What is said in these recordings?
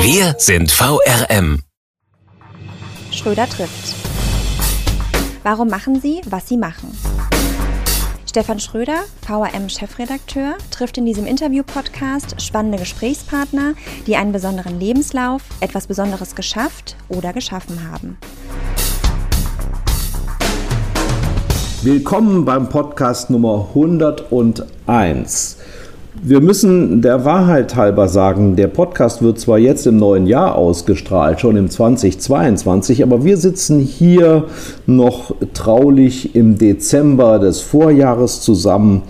Wir sind VRM. Schröder trifft. Warum machen Sie, was Sie machen? Stefan Schröder, VRM-Chefredakteur, trifft in diesem Interview-Podcast spannende Gesprächspartner, die einen besonderen Lebenslauf, etwas Besonderes geschafft oder geschaffen haben. Willkommen beim Podcast Nummer 101. Wir müssen der Wahrheit halber sagen, der Podcast wird zwar jetzt im neuen Jahr ausgestrahlt, schon im 2022, aber wir sitzen hier noch traulich im Dezember des Vorjahres zusammen.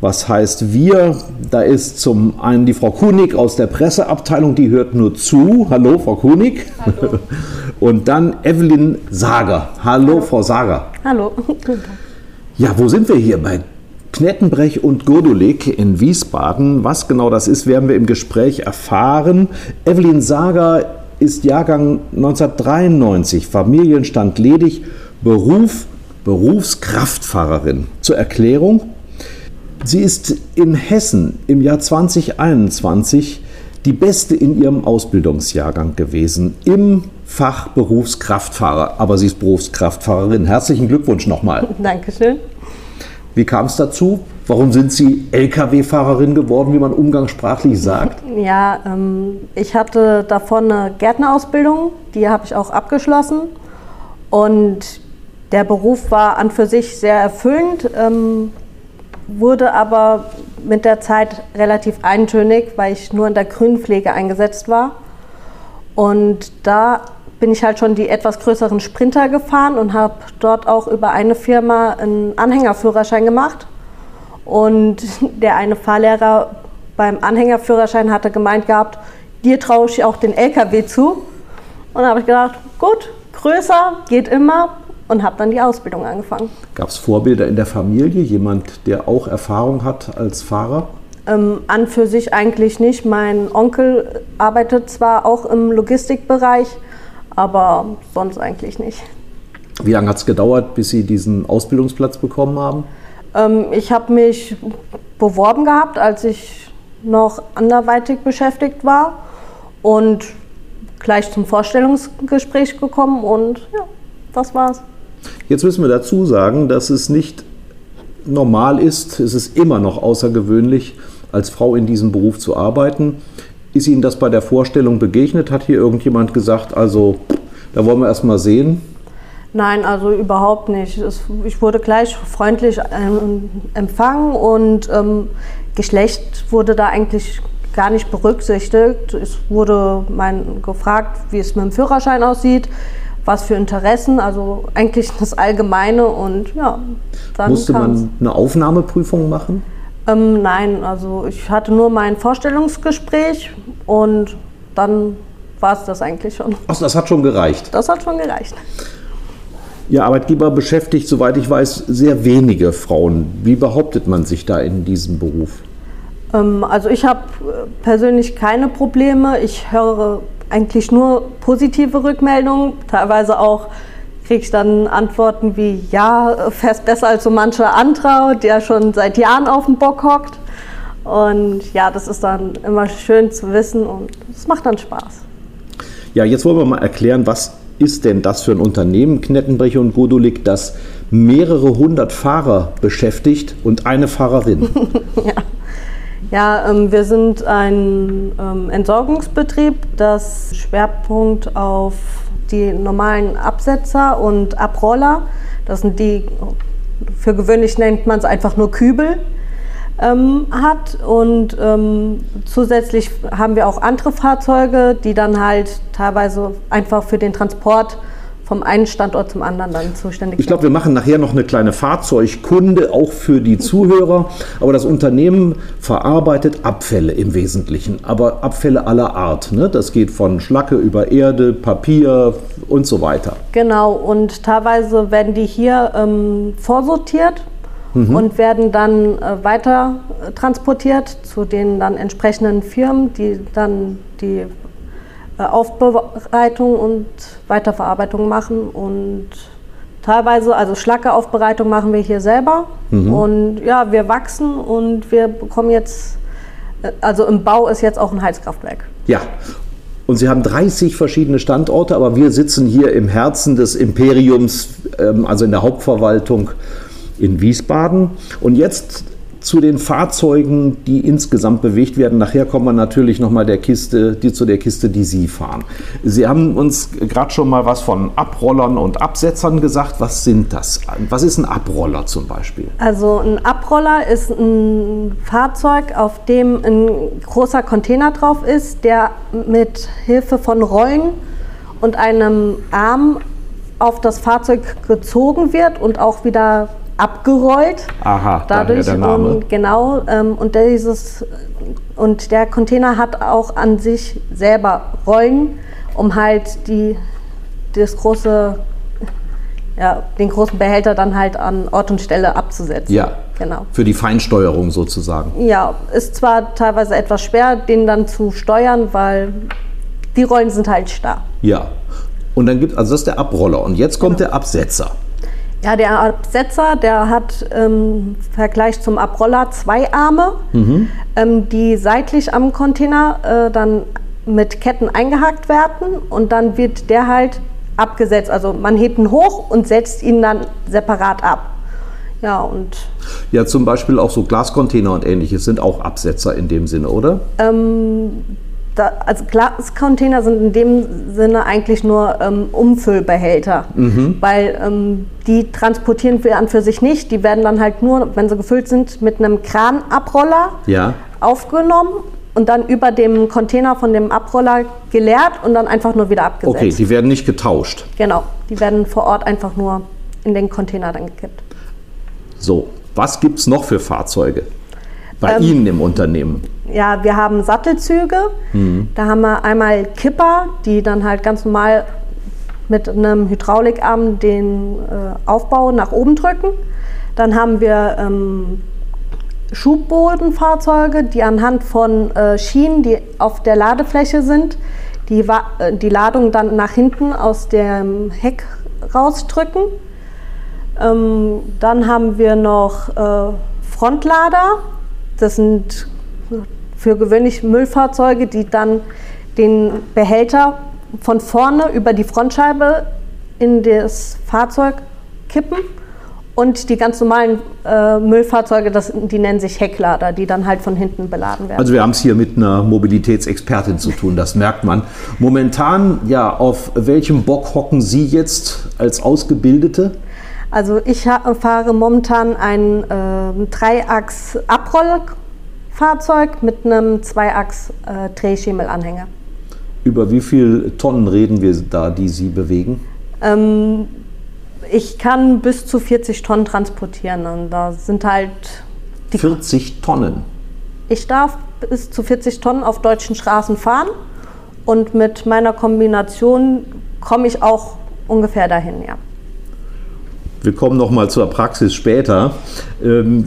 Was heißt wir? Da ist zum einen die Frau Kunig aus der Presseabteilung, die hört nur zu. Hallo, Frau Kunig. Hallo. Und dann Evelyn Sager. Hallo, Hallo. Frau Sager. Hallo. Ja, wo sind wir hier? Bei Knettenbrech und Godulik in Wiesbaden. Was genau das ist, werden wir im Gespräch erfahren. Evelyn Sager ist Jahrgang 1993, Familienstand ledig, Beruf Berufskraftfahrerin. Zur Erklärung, sie ist in Hessen im Jahr 2021 die beste in ihrem Ausbildungsjahrgang gewesen im Fach Berufskraftfahrer. Aber sie ist Berufskraftfahrerin. Herzlichen Glückwunsch nochmal. Dankeschön. Wie kam es dazu? Warum sind Sie Lkw-Fahrerin geworden, wie man umgangssprachlich sagt? Ja, ähm, ich hatte davon eine Gärtnerausbildung, die habe ich auch abgeschlossen. Und der Beruf war an für sich sehr erfüllend, ähm, wurde aber mit der Zeit relativ eintönig, weil ich nur in der Grünpflege eingesetzt war. Und da bin ich halt schon die etwas größeren Sprinter gefahren und habe dort auch über eine Firma einen Anhängerführerschein gemacht. Und der eine Fahrlehrer beim Anhängerführerschein hatte gemeint gehabt, dir traue ich auch den LKW zu. Und da habe ich gedacht, gut, größer, geht immer und habe dann die Ausbildung angefangen. Gab es Vorbilder in der Familie, jemand, der auch Erfahrung hat als Fahrer? Ähm, an für sich eigentlich nicht. Mein Onkel arbeitet zwar auch im Logistikbereich, aber sonst eigentlich nicht. Wie lange hat es gedauert, bis Sie diesen Ausbildungsplatz bekommen haben? Ähm, ich habe mich beworben gehabt, als ich noch anderweitig beschäftigt war und gleich zum Vorstellungsgespräch gekommen und ja, das war's. Jetzt müssen wir dazu sagen, dass es nicht normal ist, es ist immer noch außergewöhnlich, als Frau in diesem Beruf zu arbeiten. Ist Ihnen das bei der Vorstellung begegnet? Hat hier irgendjemand gesagt, also da wollen wir erst mal sehen? Nein, also überhaupt nicht. Es, ich wurde gleich freundlich ähm, empfangen und ähm, Geschlecht wurde da eigentlich gar nicht berücksichtigt. Es wurde mein, gefragt, wie es mit dem Führerschein aussieht, was für Interessen, also eigentlich das Allgemeine und ja. Dann Musste man eine Aufnahmeprüfung machen? Ähm, nein, also ich hatte nur mein Vorstellungsgespräch und dann war es das eigentlich schon. Ach, das hat schon gereicht. Das hat schon gereicht. Ihr Arbeitgeber beschäftigt, soweit ich weiß, sehr wenige Frauen. Wie behauptet man sich da in diesem Beruf? Ähm, also ich habe äh, persönlich keine Probleme. Ich höre eigentlich nur positive Rückmeldungen, teilweise auch kriege ich dann Antworten wie, ja, fährst besser als so mancher anderer, der schon seit Jahren auf dem Bock hockt. Und ja, das ist dann immer schön zu wissen und es macht dann Spaß. Ja, jetzt wollen wir mal erklären, was ist denn das für ein Unternehmen, Knettenbrecher und Godulik, das mehrere hundert Fahrer beschäftigt und eine Fahrerin? ja. Ja, ähm, wir sind ein ähm, Entsorgungsbetrieb, das Schwerpunkt auf die normalen Absetzer und Abroller. Das sind die, für gewöhnlich nennt man es einfach nur Kübel, ähm, hat. Und ähm, zusätzlich haben wir auch andere Fahrzeuge, die dann halt teilweise einfach für den Transport vom einen Standort zum anderen dann zuständig Ich glaube, wir machen nachher noch eine kleine Fahrzeugkunde, auch für die Zuhörer. Aber das Unternehmen verarbeitet Abfälle im Wesentlichen, aber Abfälle aller Art. Ne? Das geht von Schlacke über Erde, Papier und so weiter. Genau, und teilweise werden die hier ähm, vorsortiert und werden dann äh, weiter transportiert zu den dann entsprechenden Firmen, die dann die Aufbereitung und Weiterverarbeitung machen und teilweise, also Schlackeaufbereitung machen wir hier selber und ja, wir wachsen und wir bekommen jetzt, äh, also im Bau ist jetzt auch ein Heizkraftwerk. Ja. Und Sie haben 30 verschiedene Standorte, aber wir sitzen hier im Herzen des Imperiums, ähm, also in der Hauptverwaltung in Wiesbaden. Und jetzt zu den Fahrzeugen, die insgesamt bewegt werden. Nachher kommen wir natürlich nochmal der Kiste, die zu der Kiste, die Sie fahren. Sie haben uns gerade schon mal was von Abrollern und Absetzern gesagt. Was sind das? Was ist ein Abroller zum Beispiel? Also ein Abroller ist ein Fahrzeug, auf dem ein großer Container drauf ist, der mit Hilfe von Rollen und einem Arm auf das Fahrzeug gezogen wird und auch wieder abgerollt. Aha, Dadurch der Name. Und genau ähm, und dieses und der Container hat auch an sich selber Rollen, um halt die das große ja, den großen Behälter dann halt an Ort und Stelle abzusetzen. Ja, Genau. für die Feinsteuerung sozusagen. Ja, ist zwar teilweise etwas schwer, den dann zu steuern, weil die Rollen sind halt starr. Ja. Und dann gibt also das ist der Abroller. Und jetzt kommt der Absetzer. Ja, der Absetzer, der hat im Vergleich zum Abroller zwei Arme, ähm, die seitlich am Container äh, dann mit Ketten eingehakt werden und dann wird der halt abgesetzt. Also man hebt ihn hoch und setzt ihn dann separat ab. Ja, und Ja, zum Beispiel auch so Glascontainer und ähnliches sind auch Absetzer in dem Sinne, oder? Da, also Glascontainer sind in dem Sinne eigentlich nur ähm, Umfüllbehälter, weil ähm, die transportieren wir an für sich nicht. Die werden dann halt nur, wenn sie gefüllt sind, mit einem Kranabroller Ja. aufgenommen und dann über dem Container von dem Abroller geleert und dann einfach nur wieder abgesetzt. Okay, die werden nicht getauscht. genau, die werden vor Ort einfach nur in den Container dann gekippt. So, was gibt es noch für Fahrzeuge bei Ähm, Ihnen im Unternehmen? Ja, wir haben Sattelzüge. Da haben wir einmal Kipper, die dann halt ganz normal mit einem Hydraulikarm den äh, Aufbau nach oben drücken. Dann haben wir ähm, Schubbodenfahrzeuge, die anhand von äh, Schienen, die auf der Ladefläche sind, die, Wa- äh, die Ladung dann nach hinten aus dem Heck rausdrücken. Ähm, dann haben wir noch äh, Frontlader. Das sind für gewöhnlich Müllfahrzeuge, die dann den Behälter von vorne über die Frontscheibe in das Fahrzeug kippen. Und die ganz normalen äh, Müllfahrzeuge, das, die nennen sich Hecklader, die dann halt von hinten beladen werden. Also wir haben es hier mit einer Mobilitätsexpertin zu tun, das merkt man. Momentan, ja, auf welchem Bock hocken Sie jetzt als Ausgebildete? Also ich fahre momentan ein äh, Dreiachs-Abrollfahrzeug mit einem Zweiachs-Drehschemelanhänger. Über wie viel Tonnen reden wir da, die Sie bewegen? Ähm, ich kann bis zu 40 Tonnen transportieren und da sind halt die 40 Tonnen. Ich darf bis zu 40 Tonnen auf deutschen Straßen fahren und mit meiner Kombination komme ich auch ungefähr dahin, ja. Wir kommen noch mal zur Praxis später. Ähm,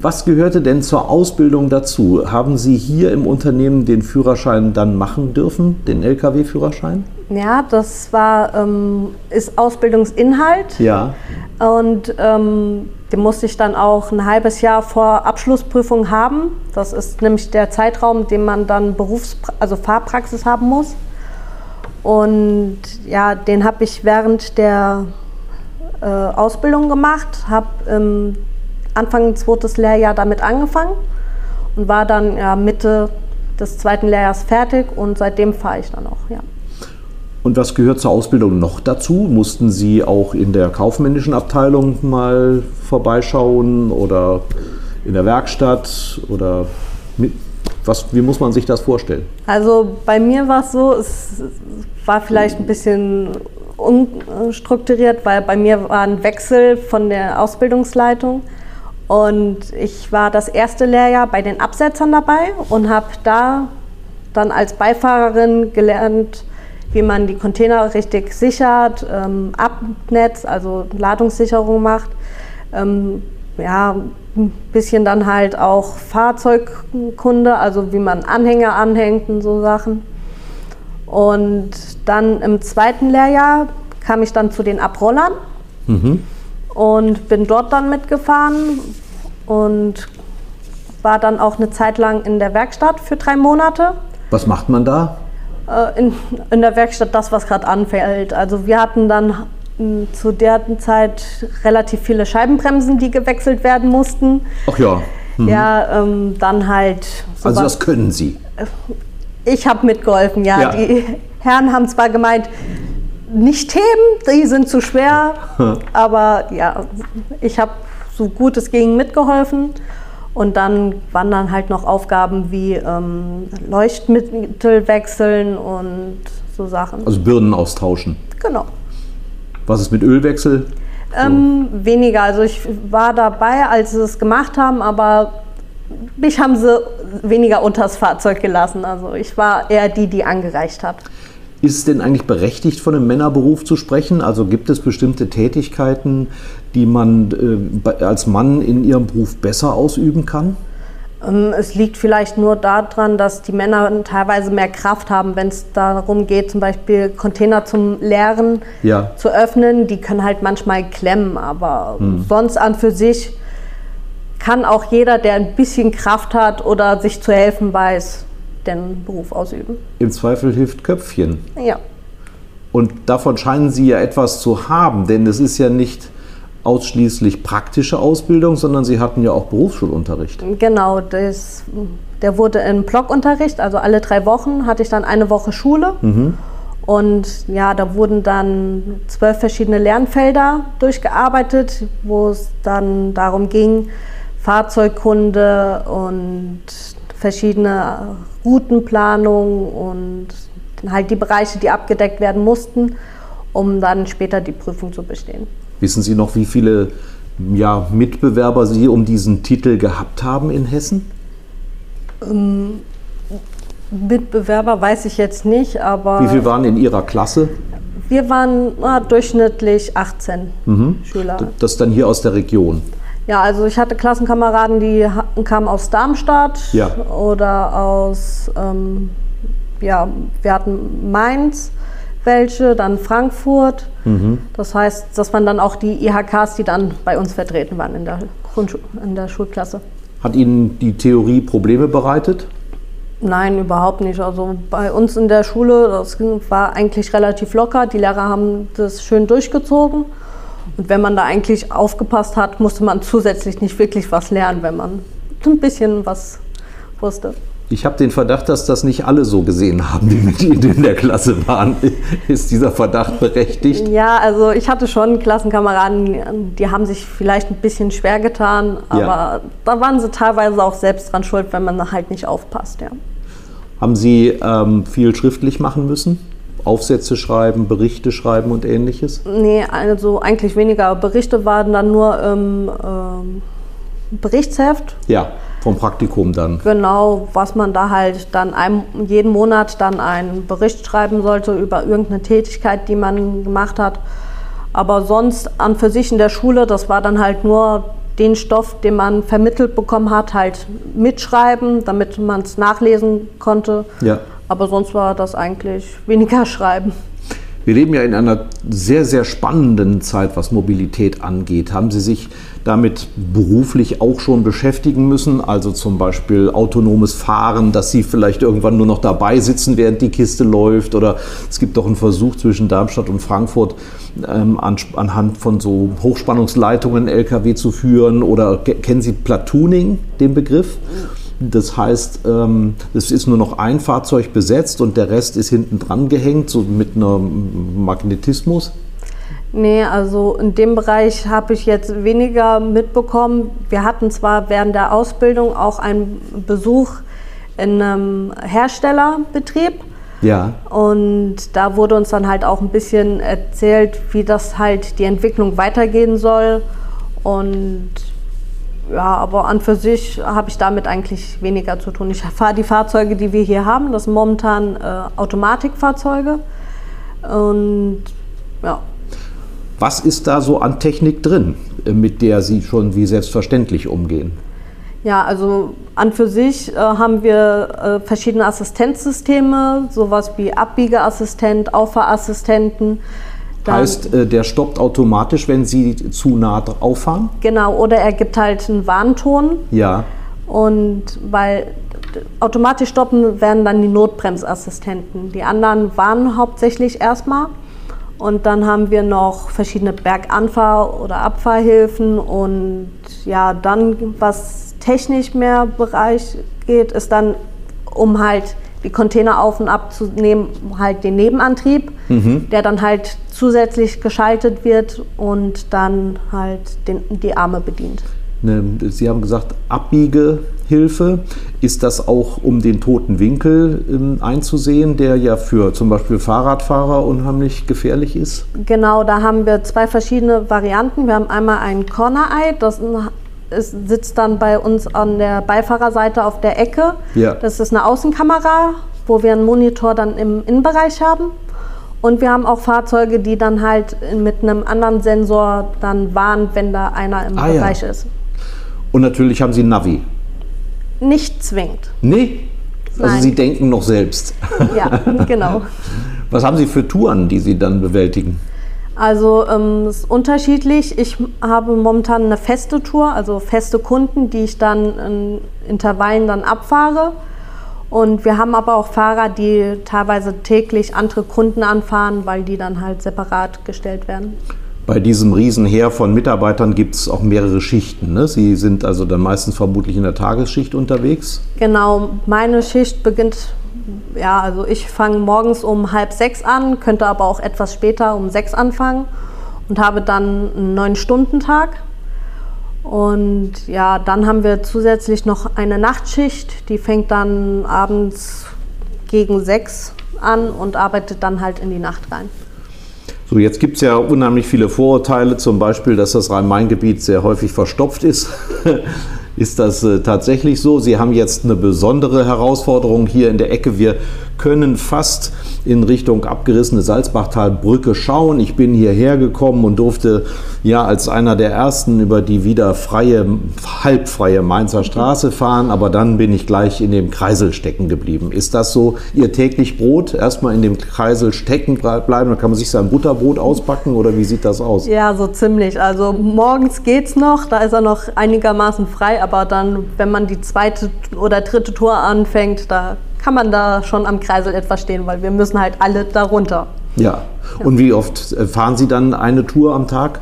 was gehörte denn zur Ausbildung dazu? Haben Sie hier im Unternehmen den Führerschein dann machen dürfen, den Lkw-Führerschein? Ja, das war, ähm, ist Ausbildungsinhalt Ja. und ähm, den musste ich dann auch ein halbes Jahr vor Abschlussprüfung haben. Das ist nämlich der Zeitraum, den man dann Berufs-, also Fahrpraxis haben muss. Und ja, den habe ich während der äh, Ausbildung gemacht, habe ähm, Anfang zweites Lehrjahr damit angefangen und war dann ja, Mitte des zweiten Lehrjahrs fertig und seitdem fahre ich dann auch, ja. Und was gehört zur Ausbildung noch dazu? Mussten Sie auch in der kaufmännischen Abteilung mal vorbeischauen oder in der Werkstatt oder mit, was, wie muss man sich das vorstellen? Also bei mir war es so, es war vielleicht ein bisschen unstrukturiert, weil bei mir war ein Wechsel von der Ausbildungsleitung. Und ich war das erste Lehrjahr bei den Absetzern dabei und habe da dann als Beifahrerin gelernt, wie man die Container richtig sichert, ähm, Abnetz, also Ladungssicherung macht. Ähm, ja, ein bisschen dann halt auch Fahrzeugkunde, also wie man Anhänger anhängt und so Sachen. Und dann im zweiten Lehrjahr kam ich dann zu den Abrollern mhm. und bin dort dann mitgefahren und war dann auch eine Zeit lang in der Werkstatt für drei Monate. Was macht man da? Äh, in, in der Werkstatt das, was gerade anfällt. Also wir hatten dann zu der Zeit relativ viele Scheibenbremsen, die gewechselt werden mussten. Ach ja. Mhm. Ja, ähm, dann halt. Also das können Sie? Ich habe mitgeholfen, ja. ja. Die Herren haben zwar gemeint, nicht heben, die sind zu schwer, aber ja, ich habe so gut es ging mitgeholfen. Und dann waren dann halt noch Aufgaben wie ähm, Leuchtmittel wechseln und so Sachen. Also Birnen austauschen. Genau. Was ist mit Ölwechsel? Ähm, weniger. Also ich war dabei, als sie es gemacht haben, aber mich haben sie weniger unters Fahrzeug gelassen. Also ich war eher die, die angereicht hat. Ist es denn eigentlich berechtigt, von einem Männerberuf zu sprechen? Also gibt es bestimmte Tätigkeiten, die man äh, als Mann in ihrem Beruf besser ausüben kann? Ähm, es liegt vielleicht nur daran, dass die Männer teilweise mehr Kraft haben, wenn es darum geht, zum Beispiel Container zum Leeren ja. zu öffnen. Die können halt manchmal klemmen, aber hm. sonst an für sich kann auch jeder, der ein bisschen Kraft hat oder sich zu helfen weiß, den Beruf ausüben. Im Zweifel hilft Köpfchen. Ja. Und davon scheinen Sie ja etwas zu haben, denn es ist ja nicht ausschließlich praktische Ausbildung, sondern Sie hatten ja auch Berufsschulunterricht. Genau, das, der wurde in Blockunterricht, also alle drei Wochen hatte ich dann eine Woche Schule. Mhm. Und ja, da wurden dann zwölf verschiedene Lernfelder durchgearbeitet, wo es dann darum ging, Fahrzeugkunde und verschiedene Routenplanung und halt die Bereiche, die abgedeckt werden mussten, um dann später die Prüfung zu bestehen. Wissen Sie noch, wie viele ja, Mitbewerber Sie um diesen Titel gehabt haben in Hessen? Ähm, Mitbewerber weiß ich jetzt nicht, aber. Wie viele waren in Ihrer Klasse? Wir waren na, durchschnittlich 18 mhm. Schüler. Das dann hier aus der Region? Ja, also ich hatte Klassenkameraden, die kamen aus Darmstadt ja. oder aus, ähm, ja, wir hatten Mainz welche, dann Frankfurt. Mhm. Das heißt, das waren dann auch die IHKs, die dann bei uns vertreten waren in der, Grundschu in der Schulklasse. Hat Ihnen die Theorie Probleme bereitet? Nein, überhaupt nicht. Also bei uns in der Schule, das war eigentlich relativ locker. Die Lehrer haben das schön durchgezogen. Und wenn man da eigentlich aufgepasst hat, musste man zusätzlich nicht wirklich was lernen, wenn man ein bisschen was wusste. Ich habe den Verdacht, dass das nicht alle so gesehen haben, die mit Ihnen in der Klasse waren. Ist dieser Verdacht berechtigt? Ja, also ich hatte schon Klassenkameraden, die haben sich vielleicht ein bisschen schwer getan, aber ja. da waren sie teilweise auch selbst dran schuld, wenn man halt nicht aufpasst. Ja. Haben Sie ähm, viel schriftlich machen müssen? Aufsätze schreiben, Berichte schreiben und ähnliches? Nee, also eigentlich weniger. Berichte waren dann nur im ähm, Berichtsheft. Ja, vom Praktikum dann. Genau, was man da halt dann einem, jeden Monat dann einen Bericht schreiben sollte über irgendeine Tätigkeit, die man gemacht hat. Aber sonst an für sich in der Schule, das war dann halt nur den Stoff, den man vermittelt bekommen hat, halt mitschreiben, damit man es nachlesen konnte. Ja. Aber sonst war das eigentlich weniger Schreiben. Wir leben ja in einer sehr, sehr spannenden Zeit, was Mobilität angeht. Haben Sie sich damit beruflich auch schon beschäftigen müssen? Also zum Beispiel autonomes Fahren, dass Sie vielleicht irgendwann nur noch dabei sitzen, während die Kiste läuft? Oder es gibt doch einen Versuch zwischen Darmstadt und Frankfurt ähm, an, anhand von so Hochspannungsleitungen LKW zu führen. Oder kennen Sie Platooning, den Begriff? Das heißt, ähm, es ist nur noch ein Fahrzeug besetzt und der Rest ist hinten dran gehängt, so mit einem Magnetismus. Nee, also in dem Bereich habe ich jetzt weniger mitbekommen. Wir hatten zwar während der Ausbildung auch einen Besuch in einem Herstellerbetrieb, Ja. Und da wurde uns dann halt auch ein bisschen erzählt, wie das halt die Entwicklung weitergehen soll. Und ja, aber an für sich habe ich damit eigentlich weniger zu tun. Ich fahre die Fahrzeuge, die wir hier haben, das sind momentan äh, Automatikfahrzeuge. Und ja. Was ist da so an Technik drin, äh, mit der Sie schon wie selbstverständlich umgehen? Ja, also an für sich äh, haben wir äh, verschiedene Assistenzsysteme, sowas wie Abbiegeassistent, Auffahrassistenten. Dann, heißt, äh, der stoppt automatisch, wenn Sie zu nah auffahren? Genau, oder er gibt halt einen Warnton. Ja. Und weil automatisch stoppen werden dann die Notbremsassistenten. Die anderen warnen hauptsächlich erstmal. Und dann haben wir noch verschiedene Berganfahr- oder Abfahrhilfen. Und ja, dann, was technisch mehr Bereich geht, ist dann, um halt die Container auf und ab zu nehmen, halt den Nebenantrieb, mhm. der dann halt zusätzlich geschaltet wird und dann halt den, die Arme bedient. Ne, Sie haben gesagt, Abbiegehilfe. Ist das auch, um den toten Winkel ähm, einzusehen, der ja für zum Beispiel Fahrradfahrer unheimlich gefährlich ist? Genau, da haben wir zwei verschiedene Varianten. Wir haben einmal ein Corner-Eye, das ist, sitzt dann bei uns an der Beifahrerseite auf der Ecke. Ja. Das ist eine Außenkamera, wo wir einen Monitor dann im Innenbereich haben. Und wir haben auch Fahrzeuge, die dann halt mit einem anderen Sensor dann warnen, wenn da einer im ah, Bereich ja. ist. Und natürlich haben Sie Navi. Nicht zwingend. Nee? Also Nein. Sie denken noch selbst. Ja, genau. Was haben Sie für Touren, die Sie dann bewältigen? Also ähm, es ist unterschiedlich. Ich habe momentan eine feste Tour, also feste Kunden, die ich dann in Intervallen dann abfahre. Und wir haben aber auch Fahrer, die teilweise täglich andere Kunden anfahren, weil die dann halt separat gestellt werden. Bei diesem Riesenheer von Mitarbeitern gibt es auch mehrere Schichten. Ne? Sie sind also dann meistens vermutlich in der Tagesschicht unterwegs? Genau, meine Schicht beginnt, ja, also ich fange morgens um halb sechs an, könnte aber auch etwas später um sechs anfangen und habe dann einen neun-Stunden-Tag. Und ja, dann haben wir zusätzlich noch eine Nachtschicht, die fängt dann abends gegen sechs an und arbeitet dann halt in die Nacht rein. So, jetzt gibt es ja unheimlich viele Vorurteile, zum Beispiel, dass das Rhein-Main-Gebiet sehr häufig verstopft ist. ist das äh, tatsächlich so? Sie haben jetzt eine besondere Herausforderung hier in der Ecke. Wir können fast in Richtung abgerissene Salzbachtalbrücke schauen. Ich bin hierher gekommen und durfte ja als einer der ersten über die wieder freie, halbfreie Mainzer Straße fahren, aber dann bin ich gleich in dem Kreisel stecken geblieben. Ist das so Ihr täglich Brot? Erstmal in dem Kreisel stecken bleiben, dann kann man sich sein Butterbrot ausbacken oder wie sieht das aus? Ja, so ziemlich. Also morgens geht's noch, da ist er noch einigermaßen frei, aber dann, wenn man die zweite oder dritte Tour anfängt, da kann man da schon am Kreisel etwas stehen, weil wir müssen halt alle darunter. Ja. ja. Und wie oft äh, fahren Sie dann eine Tour am Tag?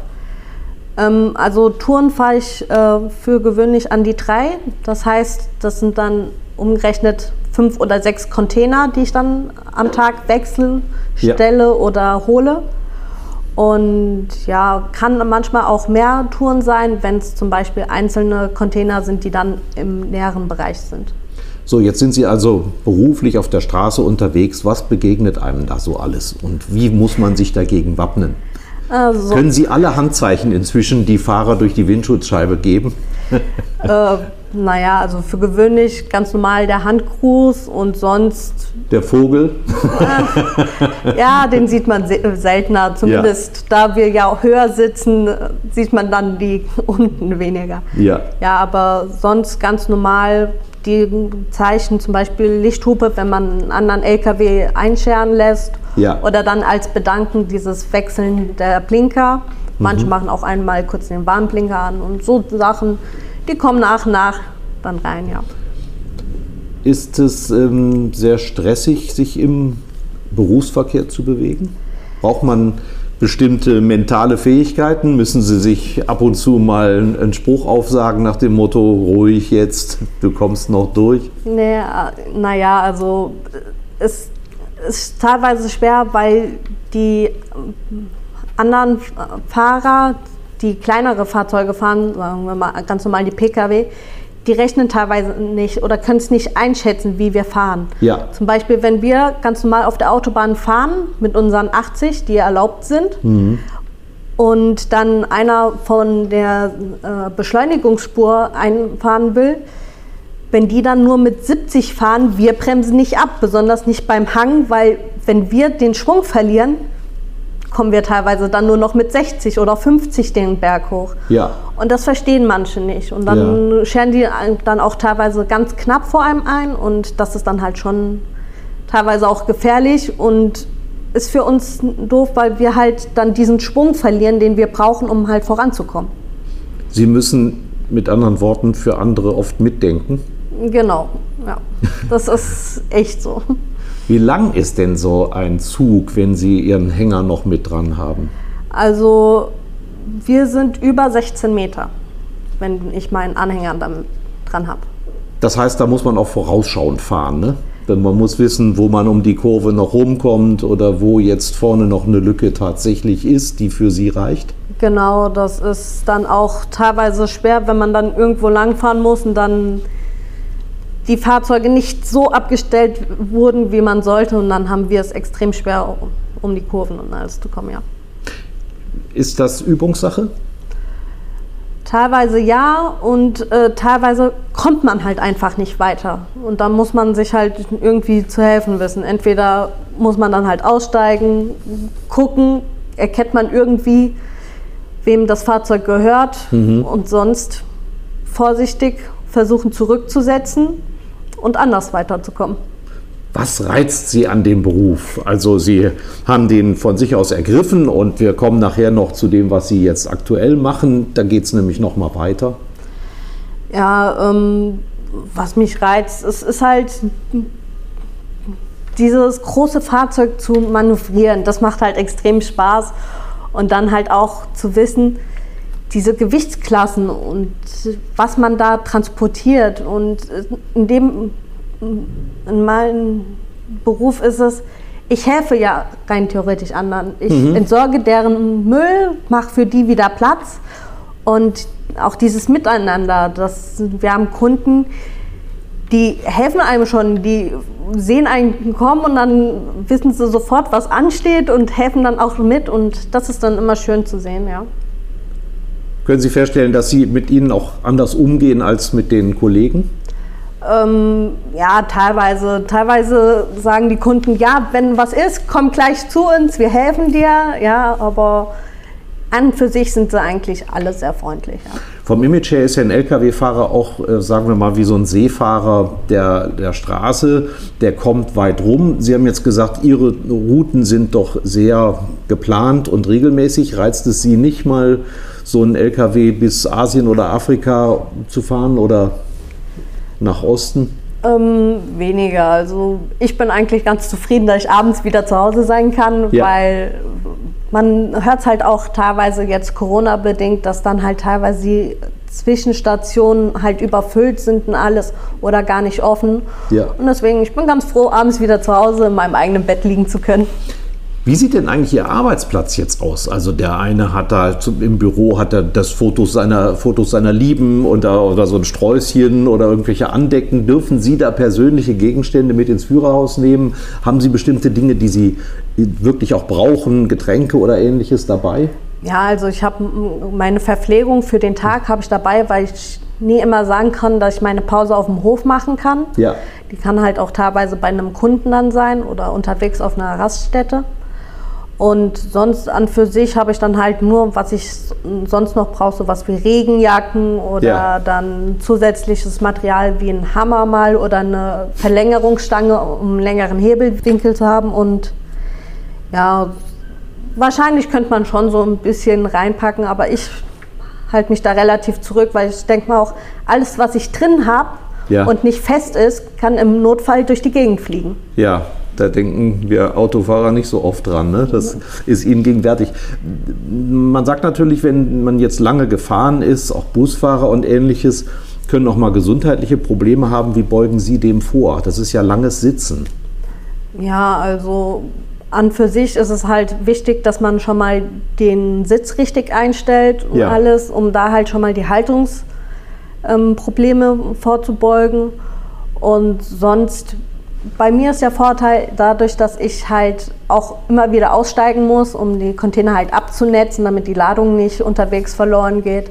Ähm, also Touren fahre ich äh, für gewöhnlich an die drei. Das heißt, das sind dann umgerechnet fünf oder sechs Container, die ich dann am Tag wechseln, stelle ja. oder hole. Und ja, kann manchmal auch mehr Touren sein, wenn es zum Beispiel einzelne Container sind, die dann im näheren Bereich sind. So, jetzt sind Sie also beruflich auf der Straße unterwegs. Was begegnet einem da so alles und wie muss man sich dagegen wappnen? Also, Können Sie alle Handzeichen inzwischen die Fahrer durch die Windschutzscheibe geben? äh, naja, also für gewöhnlich ganz normal der Handgruß und sonst. Der Vogel? Äh, ja, den sieht man seltener. Zumindest ja. da wir ja auch höher sitzen, sieht man dann die unten weniger. Ja. Ja, aber sonst ganz normal die Zeichen, zum Beispiel Lichthupe, wenn man einen anderen LKW einscheren lässt. Ja. Oder dann als Bedanken dieses Wechseln der Blinker. Manche mhm. machen auch einmal kurz den Warnblinker an und so Sachen, die kommen nach und nach dann rein, ja. Ist es ähm, sehr stressig, sich im Berufsverkehr zu bewegen? Braucht man bestimmte mentale Fähigkeiten? Müssen Sie sich ab und zu mal einen Spruch aufsagen nach dem Motto, ruhig jetzt, du kommst noch durch? Nee, naja, also es ist teilweise schwer, weil die anderen Fahrer, die kleinere Fahrzeuge fahren, sagen wir mal ganz normal die Pkw, die rechnen teilweise nicht oder können es nicht einschätzen, wie wir fahren. Ja. Zum Beispiel, wenn wir ganz normal auf der Autobahn fahren mit unseren 80, die erlaubt sind, und dann einer von der äh, Beschleunigungsspur einfahren will, wenn die dann nur mit 70 fahren, wir bremsen nicht ab, besonders nicht beim Hang, weil wenn wir den Schwung verlieren, kommen wir teilweise dann nur noch mit 60 oder 50 den Berg hoch. Ja. Und das verstehen manche nicht. Und dann scheren die dann auch teilweise ganz knapp vor einem ein und das ist dann halt schon teilweise auch gefährlich und ist für uns doof, weil wir halt dann diesen Schwung verlieren, den wir brauchen, um halt voranzukommen. Sie müssen mit anderen Worten für andere oft mitdenken. Genau, ja. Das ist echt so. Wie lang ist denn so ein Zug, wenn Sie Ihren Hänger noch mit dran haben? Also wir sind über 16 Meter, wenn ich meinen Anhänger dann dran habe. Das heißt, da muss man auch vorausschauend fahren, ne? Denn man muss wissen, wo man um die Kurve noch rumkommt oder wo jetzt vorne noch eine Lücke tatsächlich ist, die für Sie reicht. Genau, das ist dann auch teilweise schwer, wenn man dann irgendwo langfahren muss und dann die Fahrzeuge nicht so abgestellt wurden, wie man sollte. Und dann haben wir es extrem schwer, um die Kurven und alles zu kommen, ja. Ist das Übungssache? Teilweise ja und äh, teilweise kommt man halt einfach nicht weiter. Und dann muss man sich halt irgendwie zu helfen wissen. Entweder muss man dann halt aussteigen, gucken, erkennt man irgendwie, wem das Fahrzeug gehört und sonst vorsichtig versuchen zurückzusetzen und anders weiterzukommen. Was reizt Sie an dem Beruf? Also Sie haben den von sich aus ergriffen und wir kommen nachher noch zu dem, was Sie jetzt aktuell machen. Da geht es nämlich noch mal weiter. Ja, ähm, was mich reizt, es ist halt dieses große Fahrzeug zu manövrieren. Das macht halt extrem Spaß. Und dann halt auch zu wissen, diese Gewichtsklassen und was man da transportiert. Und in dem, in meinem Beruf ist es, ich helfe ja rein theoretisch anderen. Ich entsorge deren Müll, mache für die wieder Platz. Und auch dieses Miteinander, das, wir haben Kunden, die helfen einem schon, die sehen einen kommen und dann wissen sie sofort, was ansteht und helfen dann auch mit und das ist dann immer schön zu sehen, ja. Können Sie feststellen, dass Sie mit Ihnen auch anders umgehen als mit den Kollegen? Ähm, ja, teilweise. Teilweise sagen die Kunden, ja, wenn was ist, komm gleich zu uns, wir helfen dir, ja, aber an und für sich sind sie eigentlich alle sehr freundlich, ja. Vom Image her ist ja ein Lkw-Fahrer auch, äh, sagen wir mal, wie so ein Seefahrer der, der Straße. Der kommt weit rum. Sie haben jetzt gesagt, Ihre Routen sind doch sehr geplant und regelmäßig. Reizt es Sie nicht mal, so einen Lkw bis Asien oder Afrika zu fahren oder nach Osten? Ähm, weniger. Also ich bin eigentlich ganz zufrieden, dass ich abends wieder zu Hause sein kann, Ja. weil man hört es halt auch teilweise jetzt Corona-bedingt, dass dann halt teilweise die Zwischenstationen halt überfüllt sind und alles oder gar nicht offen. Ja. Und deswegen, ich bin ganz froh, abends wieder zu Hause in meinem eigenen Bett liegen zu können. Wie sieht denn eigentlich Ihr Arbeitsplatz jetzt aus? Also der eine hat da zum- im Büro hat er das Fotos seiner Fotos seiner Lieben und da, oder so ein Sträußchen oder irgendwelche Andecken. Dürfen Sie da persönliche Gegenstände mit ins Führerhaus nehmen? Haben Sie bestimmte Dinge, die Sie wirklich auch brauchen, Getränke oder ähnliches dabei? Ja, also ich habe meine Verpflegung für den Tag habe ich dabei, weil ich nie immer sagen kann, dass ich meine Pause auf dem Hof machen kann. Ja. Die kann halt auch teilweise bei einem Kunden dann sein oder unterwegs auf einer Raststätte. Und sonst an für sich habe ich dann halt nur, was ich sonst noch brauche, so was wie Regenjacken oder Ja. dann zusätzliches Material wie ein Hammer mal oder eine Verlängerungsstange, um einen längeren Hebelwinkel zu haben. Und ja, wahrscheinlich könnte man schon so ein bisschen reinpacken, aber ich halte mich da relativ zurück, weil ich denke mal auch, alles, was ich drin habe Ja. und nicht fest ist, kann im Notfall durch die Gegend fliegen. Ja, da denken wir Autofahrer nicht so oft dran. Ne? Das ist ihnen gegenwärtig. Man sagt natürlich, wenn man jetzt lange gefahren ist, auch Busfahrer und ähnliches, können auch mal gesundheitliche Probleme haben. Wie beugen Sie dem vor? Das ist ja langes Sitzen. Ja, also an für sich ist es halt wichtig, dass man schon mal den Sitz richtig einstellt und Ja. alles, um da halt schon mal die Haltungssachen ähm, vorzubeugen. Und sonst, bei mir ist der Vorteil dadurch, dass ich halt auch immer wieder aussteigen muss, um die Container halt abzunetzen, damit die Ladung nicht unterwegs verloren geht.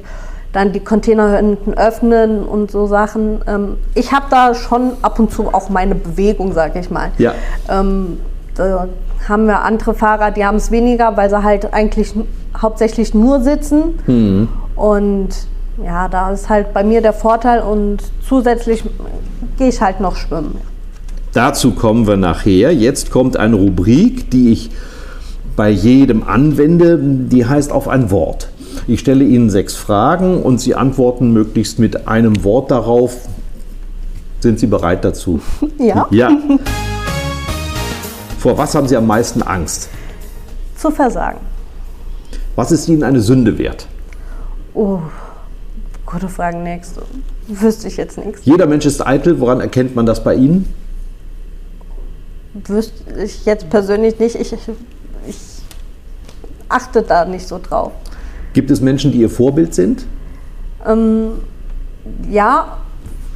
Dann die Container hinten öffnen und so Sachen. Ähm, ich habe da schon ab und zu auch meine Bewegung, sag ich mal. Ja. Ähm, da haben wir andere Fahrer, die haben es weniger, weil sie halt eigentlich hauptsächlich nur sitzen. Und ja, da ist halt bei mir der Vorteil und zusätzlich gehe ich halt noch schwimmen. Dazu kommen wir nachher. Jetzt kommt eine Rubrik, die ich bei jedem anwende, die heißt auf ein Wort. Ich stelle Ihnen sechs Fragen und Sie antworten möglichst mit einem Wort darauf. Sind Sie bereit dazu? Ja, Ja. Vor was haben Sie am meisten Angst? zu versagen. Was ist Ihnen eine Sünde wert? Oh, gute Frage, nächste. Wüsste ich jetzt nichts. Jeder Mensch ist eitel. Woran erkennt man das bei Ihnen? Wüsste ich jetzt persönlich nicht. Ich, ich achte da nicht so drauf. Gibt es Menschen, die Ihr Vorbild sind? Ähm, ja,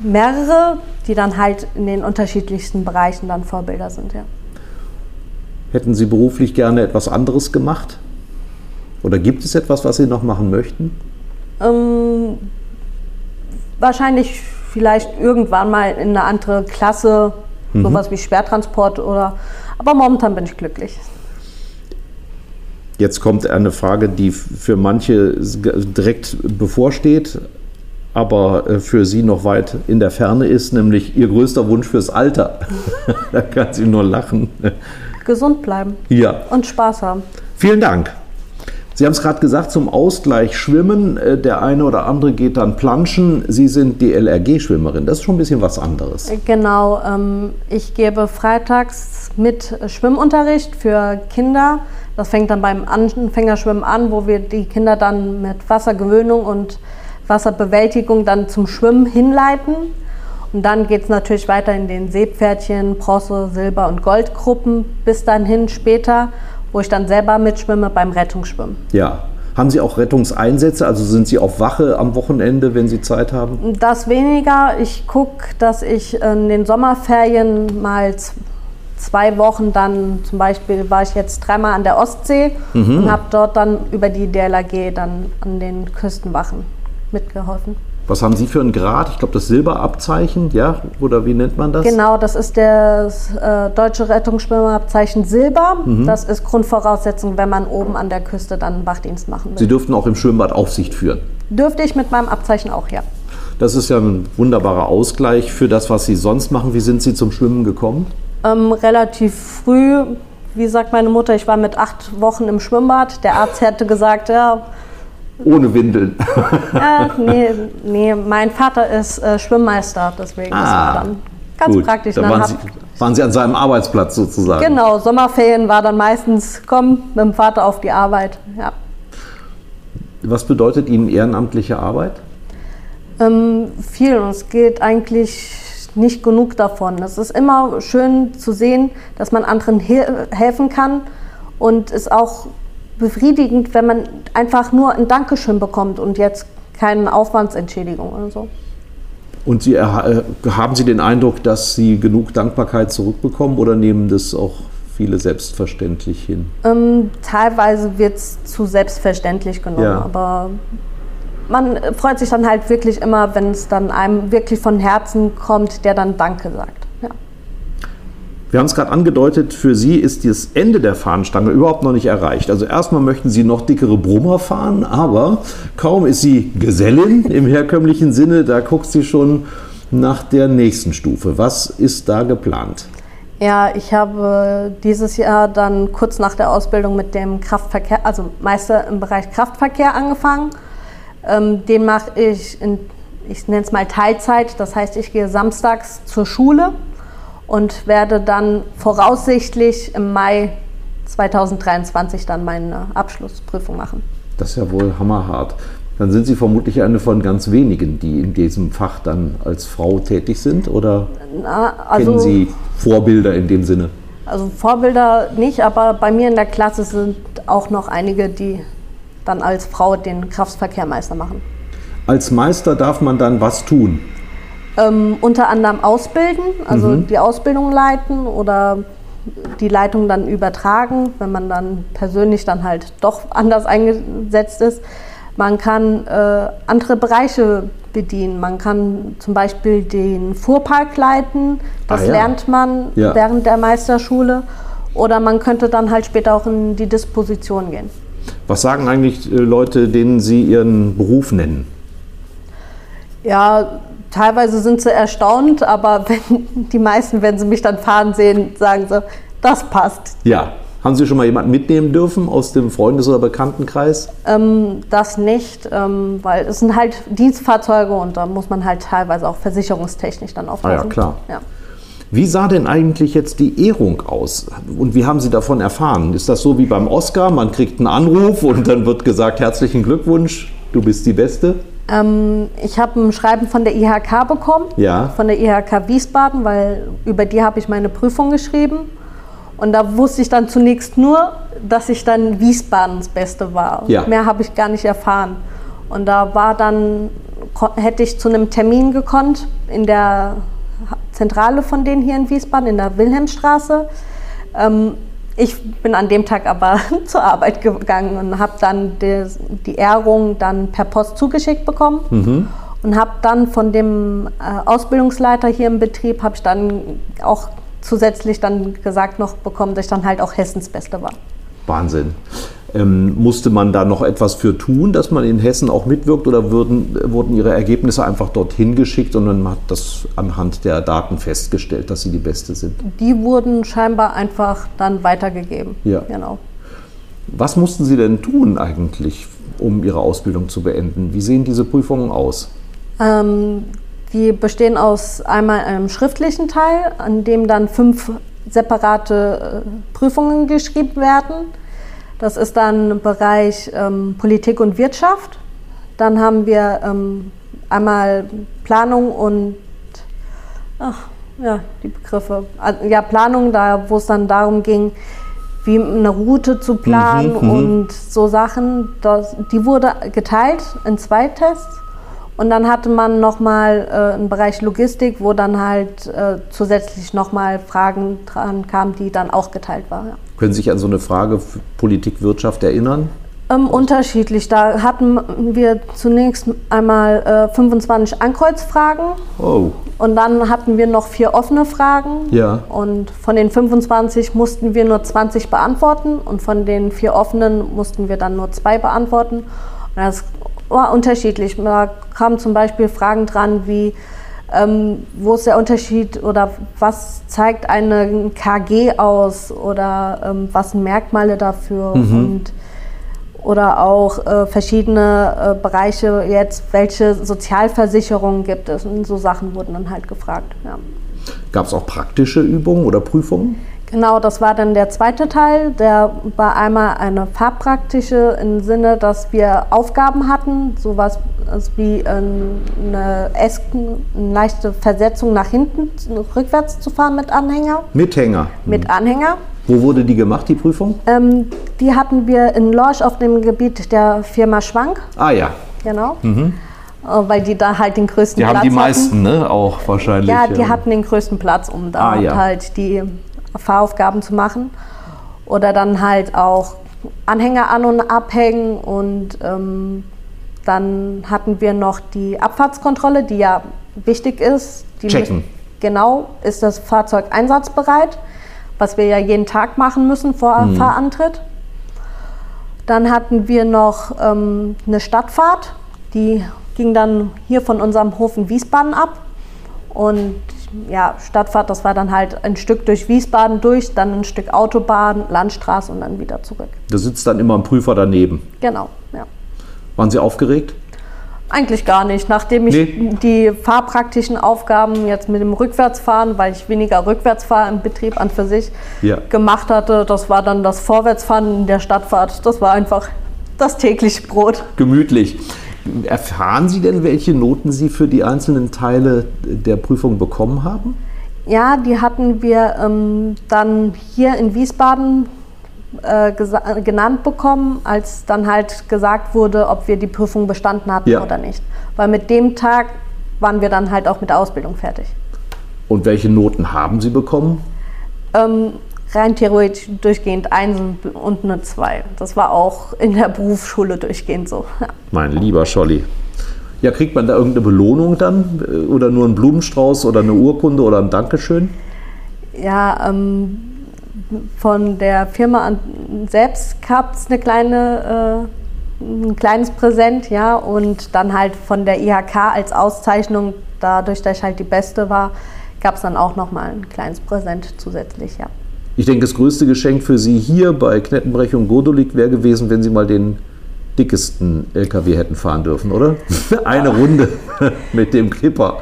mehrere, die dann halt in den unterschiedlichsten Bereichen dann Vorbilder sind, ja. Hätten Sie beruflich gerne etwas anderes gemacht? Oder gibt es etwas, was Sie noch machen möchten? Ähm, wahrscheinlich vielleicht irgendwann mal in eine andere Klasse, sowas wie Schwertransport oder. Aber momentan bin ich glücklich. Jetzt kommt eine Frage, die für manche direkt bevorsteht, aber äh, für Sie noch weit in der Ferne ist, nämlich Ihr größter Wunsch fürs Alter. da kann sie nur lachen. Gesund bleiben Ja, und Spaß haben. vielen Dank. Sie haben es gerade gesagt, zum Ausgleich schwimmen. Äh, Der eine oder andere geht dann planschen. Sie sind DLRG-Schwimmerin. Das ist schon ein bisschen was anderes. Genau, ähm, ich gebe freitags mit Schwimmunterricht für Kinder. Das fängt dann beim Anfängerschwimmen an, wo wir die Kinder dann mit Wassergewöhnung und Wasserbewältigung dann zum Schwimmen hinleiten. Und dann geht es natürlich weiter in den Seepferdchen, Bronze, Silber- und Goldgruppen bis dann hin später, wo ich dann selber mitschwimme beim Rettungsschwimmen. Ja. Haben Sie auch Rettungseinsätze? Also sind Sie auf Wache am Wochenende, wenn Sie Zeit haben? Das weniger. Ich gucke, dass ich in den Sommerferien mal zwei Wochen dann, zum Beispiel war ich jetzt dreimal an der Ostsee und habe dort dann über die DLAG dann an den Küstenwachen mitgeholfen. Was haben Sie für einen Grad? Ich glaube, das Silberabzeichen, ja? Oder wie nennt man das? Genau, das ist das äh, deutsche Rettungsschwimmerabzeichen Silber. Das ist Grundvoraussetzung, wenn man oben an der Küste dann Wachdienst machen will. Sie dürften auch im Schwimmbad Aufsicht führen. Dürfte ich mit meinem Abzeichen auch, ja. Das ist ja ein wunderbarer Ausgleich für das, was Sie sonst machen. Wie sind Sie zum Schwimmen gekommen? Ähm, relativ früh, wie sagt meine Mutter, ich war mit acht Wochen im Schwimmbad. Der Arzt hätte gesagt, ja, Ohne Windeln. äh, nee, nee, mein Vater ist äh, Schwimmmeister, deswegen das war dann ganz Ah, Gut, praktisch. Da Dann waren Sie, waren Sie an seinem Arbeitsplatz sozusagen. genau, Sommerferien war dann meistens, komm mit dem Vater auf die Arbeit. Ja. Was bedeutet Ihnen ehrenamtliche Arbeit? Ähm, viel und es geht eigentlich nicht genug davon. Es ist immer schön zu sehen, dass man anderen he helfen kann und es auch befriedigend, wenn man einfach nur ein Dankeschön bekommt und jetzt keine Aufwandsentschädigung oder so. Und Sie, äh, haben Sie den Eindruck, dass Sie genug Dankbarkeit zurückbekommen oder nehmen das auch viele selbstverständlich hin? Ähm, teilweise wird es zu selbstverständlich genommen, Ja. aber man freut sich dann halt wirklich immer, wenn es dann einem wirklich von Herzen kommt, der dann Danke sagt. Wir haben es gerade angedeutet, für Sie ist das Ende der Fahnenstange überhaupt noch nicht erreicht. Also erstmal möchten Sie noch dickere Brummer fahren, aber kaum ist sie Gesellin im herkömmlichen Sinne, da guckt sie schon nach der nächsten Stufe. Was ist da geplant? Ja, ich habe dieses Jahr dann kurz nach der Ausbildung mit dem Kraftverkehr, also Meister im Bereich Kraftverkehr angefangen. Ähm, den mache ich in, ich nenne es mal Teilzeit, das heißt, ich gehe samstags zur Schule und werde dann voraussichtlich im Mai 2023 dann meine Abschlussprüfung machen. Das ist ja wohl hammerhart. Dann sind Sie vermutlich eine von ganz wenigen, die in diesem Fach dann als Frau tätig sind oder Na, kennen also, Sie Vorbilder in dem Sinne? also Vorbilder nicht, aber bei mir in der Klasse sind auch noch einige, die dann als Frau den Kraftverkehrmeister machen. Als Meister darf man dann was tun? Ähm, unter anderem ausbilden, also Mhm. die Ausbildung leiten oder die Leitung dann übertragen, wenn man dann persönlich dann halt doch anders eingesetzt ist. Man kann äh, andere Bereiche bedienen. Man kann zum Beispiel den Fuhrpark leiten. Das Ah ja. lernt man Ja. während der Meisterschule. Oder man könnte dann halt später auch in die Disposition gehen. Was sagen eigentlich äh, Leute, denen Sie Ihren Beruf nennen? Ja, teilweise sind sie erstaunt, aber wenn, die meisten, wenn sie mich dann fahren sehen, sagen sie, das passt. Ja. Haben Sie schon mal jemanden mitnehmen dürfen aus dem Freundes- oder Bekanntenkreis? Ähm, das nicht, ähm, weil es sind halt Dienstfahrzeuge und da muss man halt teilweise auch versicherungstechnisch dann aufpassen. Ah ja, klar. Ja. Wie sah denn eigentlich jetzt die Ehrung aus? Und wie haben Sie davon erfahren? Ist das so wie beim Oscar? Man kriegt einen Anruf und dann wird gesagt, herzlichen Glückwunsch, du bist die Beste? Ähm, ich habe ein Schreiben von der IHK bekommen, Ja. von der IHK Wiesbaden, weil über die habe ich meine Prüfung geschrieben. Und da wusste ich dann zunächst nur, dass ich dann Wiesbadens Beste war. Ja. Mehr habe ich gar nicht erfahren. Und da war dann, hätte ich zu einem Termin gekonnt in der Zentrale von denen hier in Wiesbaden, in der Wilhelmstraße. Ähm, ich bin an dem Tag aber zur Arbeit gegangen und habe dann des, die Ehrung dann per Post zugeschickt bekommen und habe dann von dem äh, Ausbildungsleiter hier im Betrieb habe ich dann auch zusätzlich dann gesagt noch bekommen, dass ich dann halt auch Hessens Beste war. Wahnsinn. Ähm, musste man da noch etwas für tun, dass man in Hessen auch mitwirkt oder würden, wurden Ihre Ergebnisse einfach dorthin geschickt und man hat das anhand der Daten festgestellt, dass Sie die Beste sind? Die wurden scheinbar einfach dann weitergegeben. Ja. Genau. Was mussten Sie denn tun eigentlich, um Ihre Ausbildung zu beenden? Wie sehen diese Prüfungen aus? Ähm, die bestehen aus einmal einem schriftlichen Teil, an dem dann fünf separate äh, Prüfungen geschrieben werden. Das ist dann im Bereich ähm, Politik und Wirtschaft. Dann haben wir ähm, einmal Planung und ach, ja, die Begriffe. Also, Ja, Planung, da wo es dann darum ging, wie eine Route zu planen und so Sachen. Das, die wurde geteilt in zwei Tests. Und dann hatte man nochmal äh, einen Bereich Logistik, wo dann halt äh, zusätzlich nochmal Fragen dran kamen, die dann auch geteilt waren. Ja. Können Sie sich an so eine Frage Politik, Wirtschaft erinnern? Ähm, unterschiedlich. Da hatten wir zunächst einmal äh, 25 Ankreuzfragen Oh, und dann hatten wir noch vier offene Fragen. Ja. Und von den 25 mussten wir nur 20 beantworten und von den vier offenen mussten wir dann nur zwei beantworten. Und das war unterschiedlich. Da kamen zum Beispiel Fragen dran wie, ähm, wo ist der Unterschied oder was zeigt eine KG aus oder ähm, was sind Merkmale dafür und oder auch äh, verschiedene äh, Bereiche jetzt, welche Sozialversicherungen gibt es und so Sachen wurden dann halt gefragt. Ja. gab es auch praktische Übungen oder Prüfungen? Genau, das war dann der zweite Teil. Der war einmal eine farbpraktische im Sinne, dass wir Aufgaben hatten, sowas als wie ähm, eine, es eine leichte Versetzung nach hinten, rückwärts zu fahren mit Anhänger. Mithänger. Mit Anhänger. Wo wurde die gemacht, die Prüfung? Ähm, die hatten wir in Lorsch auf dem Gebiet der Firma Schwank, Ah ja, genau. Äh, Weil die da halt den größten die Platz haben die hatten. meisten, ne? Auch wahrscheinlich. Ja, die hatten den größten Platz, um da Ah, ja. halt die Fahraufgaben zu machen. Oder dann halt auch Anhänger an- und abhängen. Und ähm, dann hatten wir noch die Abfahrtskontrolle, die ja wichtig ist. Die Checken. müssen- Genau, ist das Fahrzeug einsatzbereit, was wir ja jeden Tag machen müssen vor Mhm. Fahrantritt. Dann hatten wir noch ähm, eine Stadtfahrt, die ging dann hier von unserem Hof in Wiesbaden ab. Und ja, Stadtfahrt, das war dann halt ein Stück durch Wiesbaden durch, dann ein Stück Autobahn, Landstraße und dann wieder zurück. Da sitzt dann immer ein Prüfer daneben. Genau, ja. Waren Sie aufgeregt? Eigentlich gar nicht. Nachdem ich Nee. die fahrpraktischen Aufgaben jetzt mit dem Rückwärtsfahren, weil ich weniger rückwärts fahre im Betrieb an für sich, Ja. gemacht hatte, das war dann das Vorwärtsfahren in der Stadtfahrt. Das war einfach das tägliche Brot. Gemütlich. Erfahren Sie denn, welche Noten Sie für die einzelnen Teile der Prüfung bekommen haben? Ja, die hatten wir ähm, dann hier in Wiesbaden äh, genannt bekommen, als dann halt gesagt wurde, ob wir die Prüfung bestanden hatten ja. oder nicht. Weil mit dem Tag waren wir dann halt auch mit der Ausbildung fertig. Und welche Noten haben Sie bekommen? Ähm, rein theoretisch durchgehend eins und eine zwei. Das war auch in der Berufsschule durchgehend so. Mein lieber Scholli. Ja, kriegt man da irgendeine Belohnung dann? Oder nur einen Blumenstrauß oder eine Urkunde oder ein Dankeschön? Ja, ähm, von der Firma selbst gab es eine kleine, äh, ein kleines Präsent, ja, und dann halt von der IHK als Auszeichnung, dadurch, dass ich halt die Beste war, gab es dann auch nochmal ein kleines Präsent zusätzlich, ja. Ich denke, das größte Geschenk für Sie hier bei Knettenbrech und Godolik wäre gewesen, wenn Sie mal den dickesten LKW hätten fahren dürfen, oder? Eine Runde mit dem Clipper.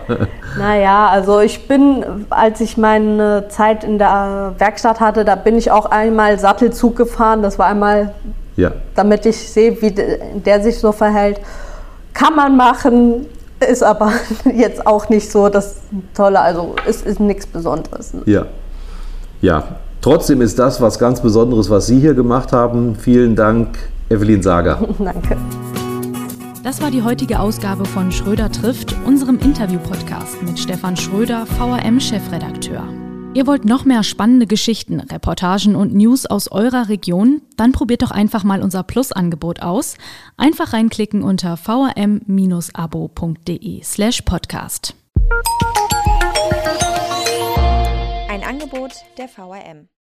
Naja, also ich bin, als ich meine Zeit in der Werkstatt hatte, da bin ich auch einmal Sattelzug gefahren. Das war einmal, ja. damit ich sehe, wie der sich so verhält. Kann man machen, ist aber jetzt auch nicht so das Tolle. Also es ist nichts Besonderes. Ja. Ja, trotzdem ist das was ganz Besonderes, was Sie hier gemacht haben. Vielen Dank, Evelyn Sager. Danke. Das war die heutige Ausgabe von Schröder trifft, unserem Interview-Podcast mit Stefan Schröder, VRM-Chefredakteur. Ihr wollt noch mehr spannende Geschichten, Reportagen und News aus eurer Region? Dann probiert doch einfach mal unser Plus-Angebot aus. Einfach reinklicken unter vrm-abo.de slash podcast. Angebot der VRM.